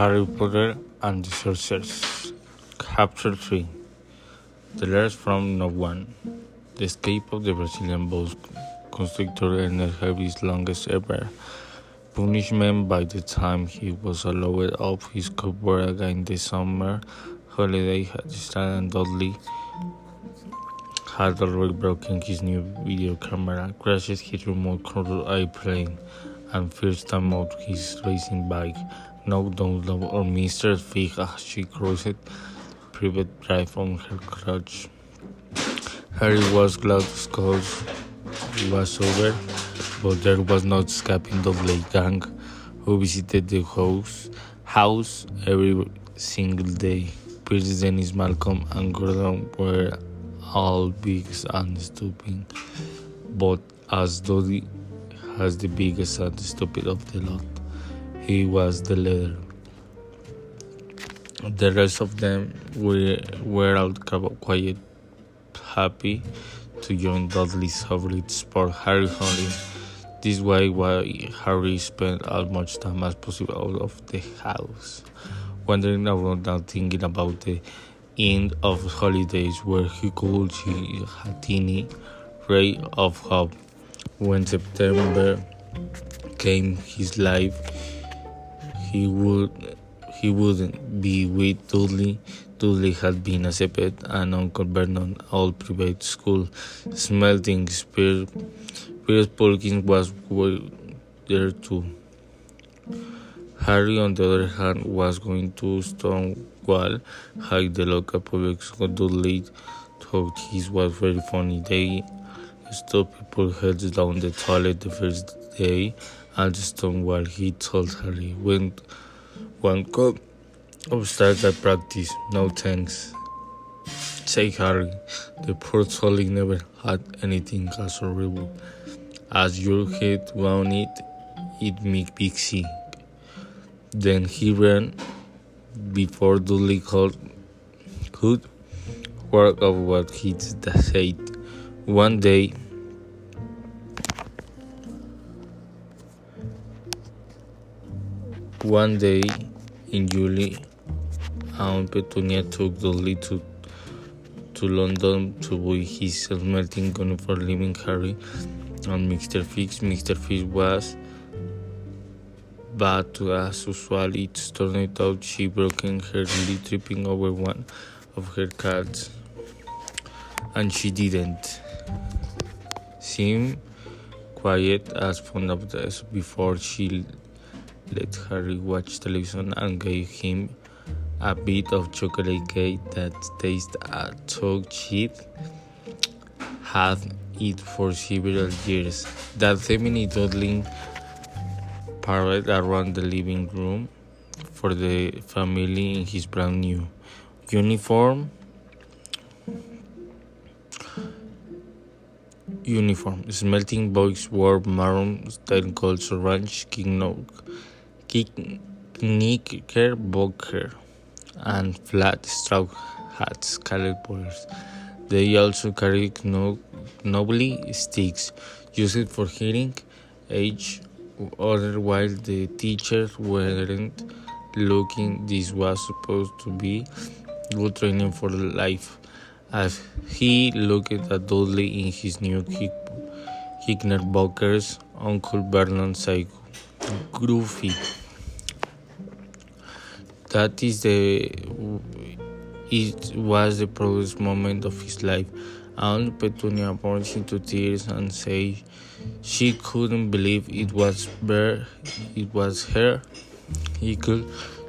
Harry Potter and the Sorcerers. Chapter 3 The Letters from No One. The escape of the Brazilian boa constrictor ended Harry's longest ever punishment by the time he was allowed off his cupboard again the summer holiday had started and Dudley had already broken his new video camera, crashed his remote control airplane, and first time out his racing bike knocked down or Mr. Figg as she crossed Privet Drive on her crutch. Harry was glad school was over, but there was no escaping the Blake gang who visited the house, house every single day. Piers, Dennis, Malcolm, and Gordon were all big and stupid, but as Dodie has the biggest and stupid of the lot. He was the leader. The rest of them were, were all quiet, happy to join Dudley's favorite sport, Harry hunting. This way, why Harry spent as much time as possible out of the house, wandering around and thinking about the end of holidays where he could see a teeny ray of hope. When September came, his life he would he wouldn't be with Dudley. Dudley had been accepted and Uncle Vernon all private school. Smelting Spears, Piers Polkiss was there too. Harry, on the other hand, was going to Stonewall High, the local public school. Dudley thought his was very funny. They stopped people heads down the toilet the first day at Stonewall. He told Harry, when one cup of start at practice. No thanks. Take Harry, the poor Solly never had anything as horrible as your head wound it, it make big sick. Then he ran before Dudley could, could work out what he said. One day, one day in July, Aunt Petunia took Dudley to to London to buy his self-melting gun for leaving Harry and Mr. Fix. Mr. Fix was but as usual it turned out she broken her leg tripping over one of her cats and she didn't seem quiet as fond of this before she let Harry watch television and gave him a bit of chocolate cake that tasted a talk she'd had it for several years. That family Dudley paraded around the living room for the family in his brand new uniform. Uniform. Smelting boys wore maroon style gold orange knickerbocker and flat straw hats, borders. They also carried no, nobly sticks used for hitting each other while the teachers weren't looking. This was supposed to be good training for life. As he looked at Dudley in his new Knickerbockers, Uncle Vernon said, Groovy. That is the it was the proudest moment of his life. Aunt Petunia burst into tears and said she couldn't believe it was her, it was her equal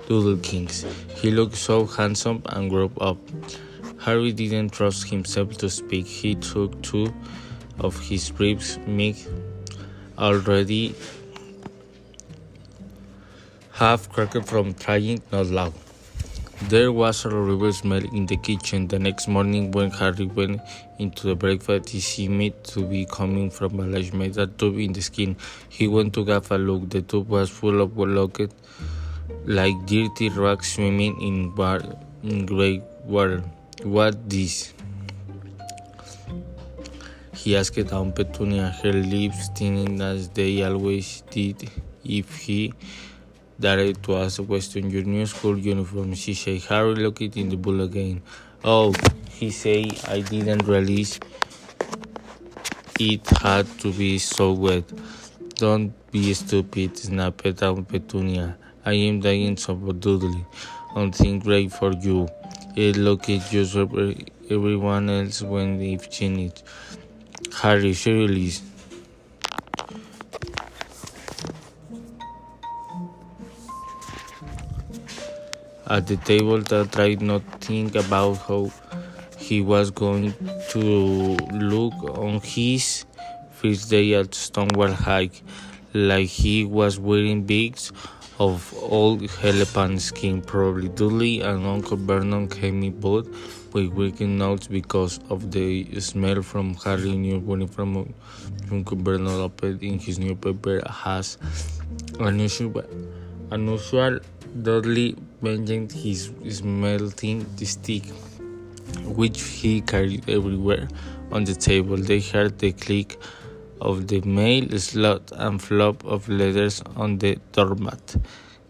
Doodle Kings. He looked so handsome and grew up. Harry didn't trust himself to speak. He took two of his ribs, Mick, already half cracked from trying not loud. There was a horrible smell in the kitchen. The next morning, when Harry went into the breakfast, he seemed to be coming from a large metal tube in the skin. He went to have a look. The tube was full of locked, like dirty rocks swimming in, bar, in grey water. What this? He asked Aunt Petunia, her lips thinning as they always did if he Direct it was a. Your new school uniform. She said, Harry, look it in the bull again. Oh, he said, I didn't release. It had to be so wet. Don't be stupid, snapped down Petunia. I am dying so doodly. Something great for you. It look at just everyone else when they've seen it. Harry, seriously. At the table, that tried not think about how he was going to look on his first day at Stonewall High, like he was wearing bigs of old elephant skin. Probably Dudley and Uncle Vernon came in both with working notes because of the smell from Harry new from Uncle Vernon opened in his newspaper has unusual, unusual Dudley mentioned his smelting stick, which he carried everywhere on the table. They heard the click of the mail slot and flop of letters on the doormat.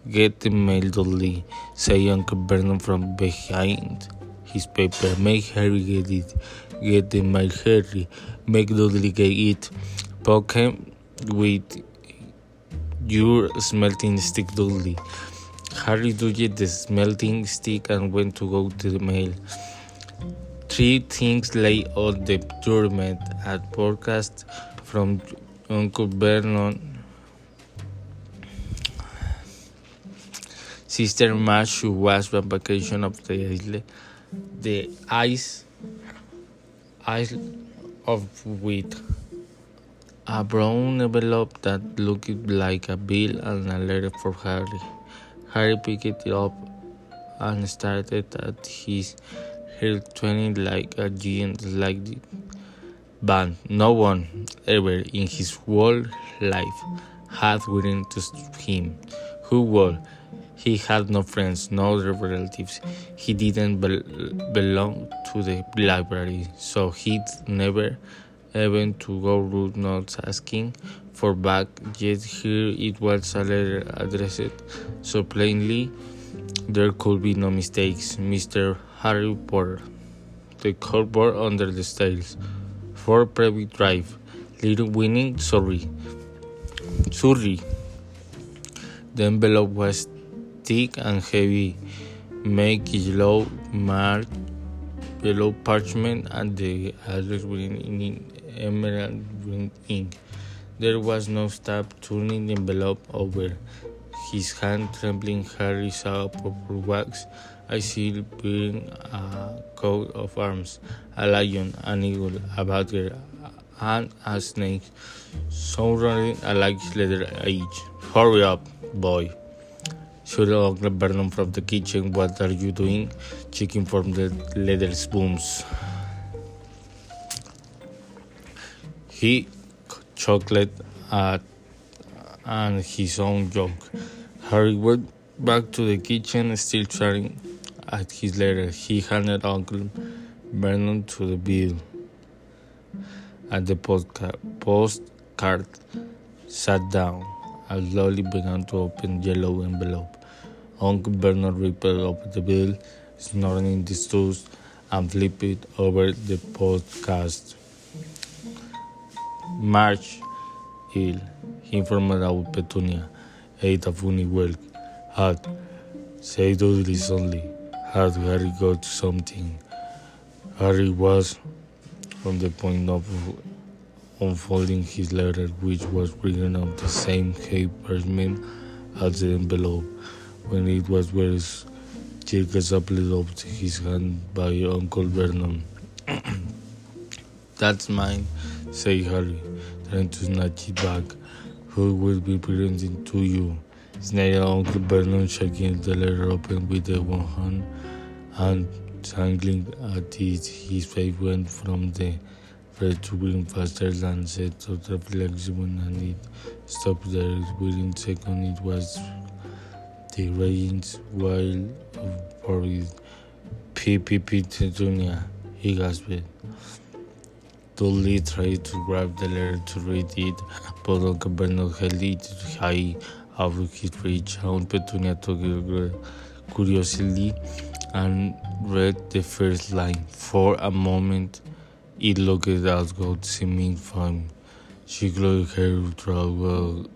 Get the mail, Dudley, said Uncle Vernon from behind his paper. Make Harry get it. Get the mail, Harry. Make Dudley get it. Poke him with your smelting stick, Dudley. Harry dodged the smelting stick and went to go to the mail. Three things lay on the doormat at broadcast from Uncle Vernon. Sister Marge, who was on vacation of the isle, the ice, ice of Wight. A brown envelope that looked like a bill and a letter for Harry. Harry picked it up and started at his head twirling like a giant like But no one ever in his whole life had written to him. Who would? He had no friends, no relatives. He didn't be belong to the library, so he'd never even to go root notes asking for back, yet here it was a letter addressed so plainly there could be no mistakes. Mr. Harry Potter. The cardboard under the stairs. For Privet Drive. Little Whinging, sorry. Sorry. The envelope was thick and heavy, make yellow mark yellow parchment and the address written in emerald green ink. There was no stop turning the envelope over. His hand trembling, Harry saw purple wax, a seal bearing a coat of arms, a lion, an eagle, a badger, and a snake, surrounding a large letter H. Hurry up, boy. Shouted Uncle Vernon from the kitchen. What are you doing? Checking for the leather spoons. He chocolate at and his own joke. Harry went back to the kitchen, still staring at his letter. He handed Uncle Vernon to the bill. At the postcard, sat down. and slowly began to open yellow envelope. Uncle Vernon ripped open the bill, snorting in disgust, and flipped it over the podcast. Marge ill, he informed about Petunia, ate a funny whelk, had, said suddenly, had Harry got something. Harry was from the point of unfolding his letter, which was written on the same parchment as the envelope, when it was very jerked up to his hand by Uncle Vernon. That's mine, said Harry, trying to snatch it back. Who will be presenting to you? Snail Uncle Vernon shaking the letter open with the one hand and tangling at it. His face went from the red to green faster than set of reflection and it stopped there within second it was the radiant while of Boris. P. Tetunia. He gasped. Dudley tried to grab the letter to read it, but Uncle Vernon held it high of his reach. Aunt Petunia took it curiously and read the first line. For a moment, it looked as God seeming fine. She closed her throat,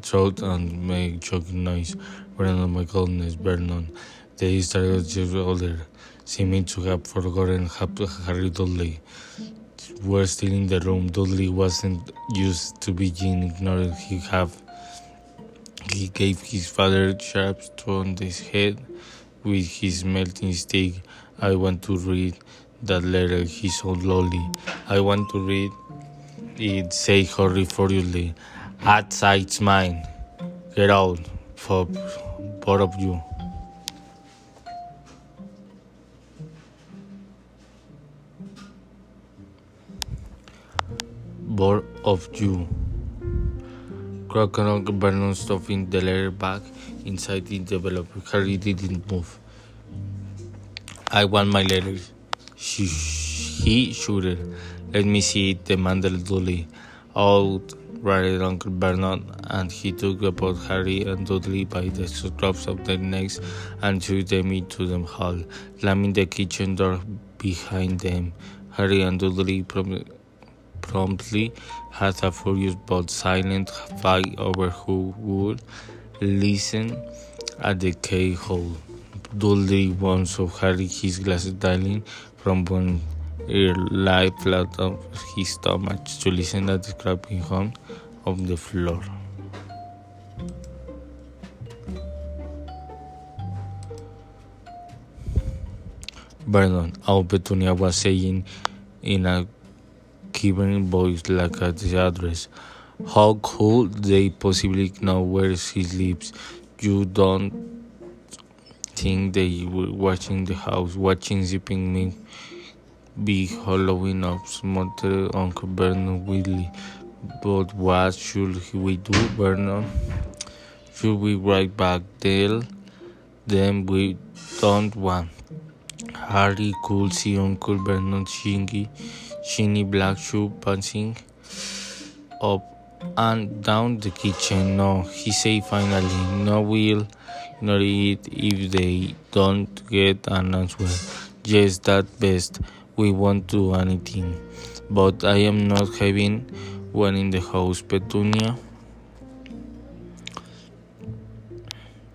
throat and made choking noise. Vernon, my goodness, Vernon. They started just older, seeming to have forgotten Harry Dudley were still in the room. Dudley wasn't used to being ignored. He have he gave his father sharp on his head with his melting stick. I want to read that letter. He so lowly. I want to read it. Say Harry furiously. Outside's mine. Get out, for both of you. Both of you. Crocodile Vernon stuffing the letter back inside the envelope. Harry didn't move. I want my letters. She, he shouted. Let me see it, demanded Dudley. Out rattled Uncle Vernon, and he took both Harry and Dudley by the scruffs of their necks and threw them into the hall, slamming the kitchen door behind them. Harry and Dudley promptly had a furious but silent fight over who would listen at the keyhole. Dudley won, so Harry, his glasses dialing from one ear lie flat on his stomach to listen at the scraping hum of the floor. Vernon, our Petunia was saying in a quivering voice like at the address. How could they possibly know where she lives? You don't think they were watching the house, watching zipping me be hollowing up smothered Uncle Vernon Weasley. But what should we do, Vernon? Should we write back Dale? Then we don't want. Harry could see Uncle Vernon shingy shiny black shoe bouncing up and down the kitchen. No, he said finally, no will not eat if they don't get an answer. Yes, that best. We won't do anything. But I am not having one in the house, Petunia.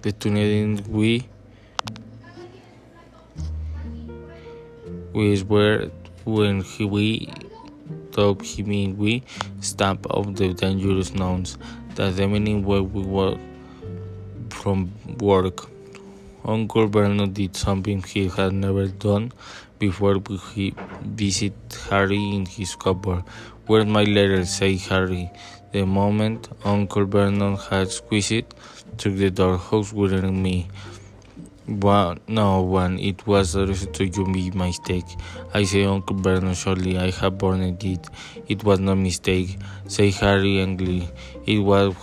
Petunia didn't we? We swear when he, we he mean we stamp of the dangerous nouns that the meaning where we were from work. Uncle Vernon did something he had never done before he visit Harry in his cupboard. Where's my letter? said Harry. The moment Uncle Vernon had squeezed it, through the door, house wouldn't me. Well, no one. It was to you my mistake. I say Uncle Vernon surely I have burned it. It was no mistake. Say Harry angrily. It was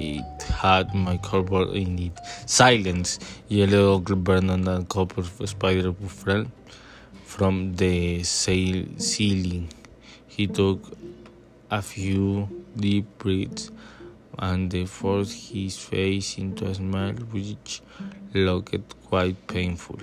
it had my cardboard in it. Silence! yelled Uncle Vernon and couple of fell from the sail ceiling. He took a few deep breaths and forced his face into a smile which looked quite painful.